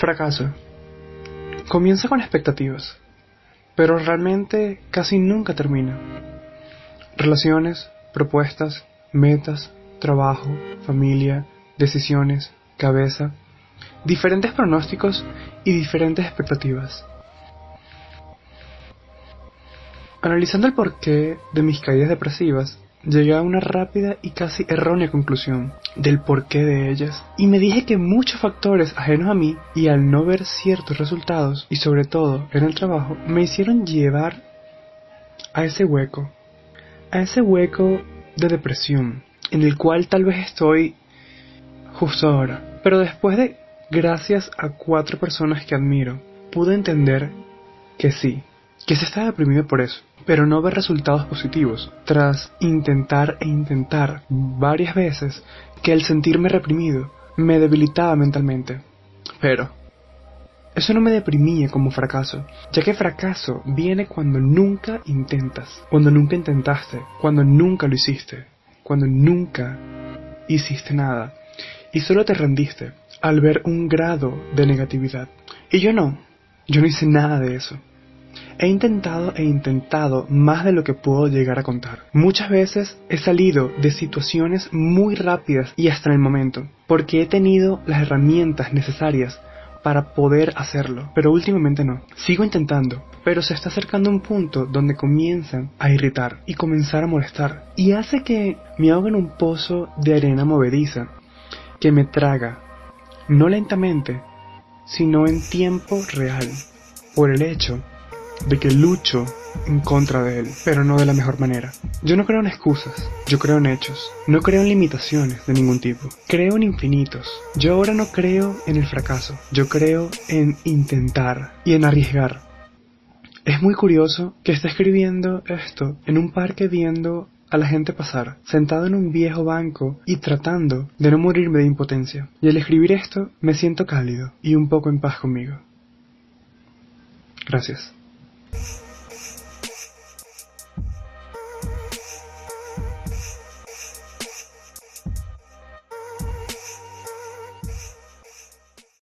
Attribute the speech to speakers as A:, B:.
A: Fracaso. Comienza con expectativas, pero realmente casi nunca termina. Relaciones, propuestas, metas, trabajo, familia, decisiones, cabeza, diferentes pronósticos y diferentes expectativas. Analizando el porqué de mis caídas depresivas, llegué a una rápida y casi errónea conclusión del porqué de ellas, y me dije que muchos factores ajenos a mí y al no ver ciertos resultados, y sobre todo en el trabajo, me hicieron llevar a ese hueco, a ese hueco de depresión, en el cual tal vez estoy justo ahora. Pero después de, gracias a cuatro personas que admiro, pude entender que sí, que se está deprimido por eso, pero no ver resultados positivos. Tras intentar e intentar varias veces que el sentirme reprimido me debilitaba mentalmente. Pero eso no me deprimía como fracaso, ya que fracaso viene cuando nunca intentas, cuando nunca intentaste, cuando nunca lo hiciste, cuando nunca hiciste nada y solo te rendiste al ver un grado de negatividad. Y yo no, yo no hice nada de eso. He intentado e intentado más de lo que puedo llegar a contar. Muchas veces he salido de situaciones muy rápidas y hasta el momento, porque he tenido las herramientas necesarias para poder hacerlo, pero últimamente no. Sigo intentando, pero se está acercando un punto donde comienzan a irritar y comenzar a molestar, y hace que me ahogue en un pozo de arena movediza que me traga, no lentamente, sino en tiempo real, por el hecho de que lucho en contra de él, pero no de la mejor manera. Yo no creo en excusas, yo creo en hechos, no creo en limitaciones de ningún tipo, creo en infinitos. Yo ahora no creo en el fracaso, yo creo en intentar y en arriesgar. Es muy curioso que esté escribiendo esto en un parque viendo a la gente pasar, sentado en un viejo banco y tratando de no morirme de impotencia. Y al escribir esto me siento cálido y un poco en paz conmigo. Gracias.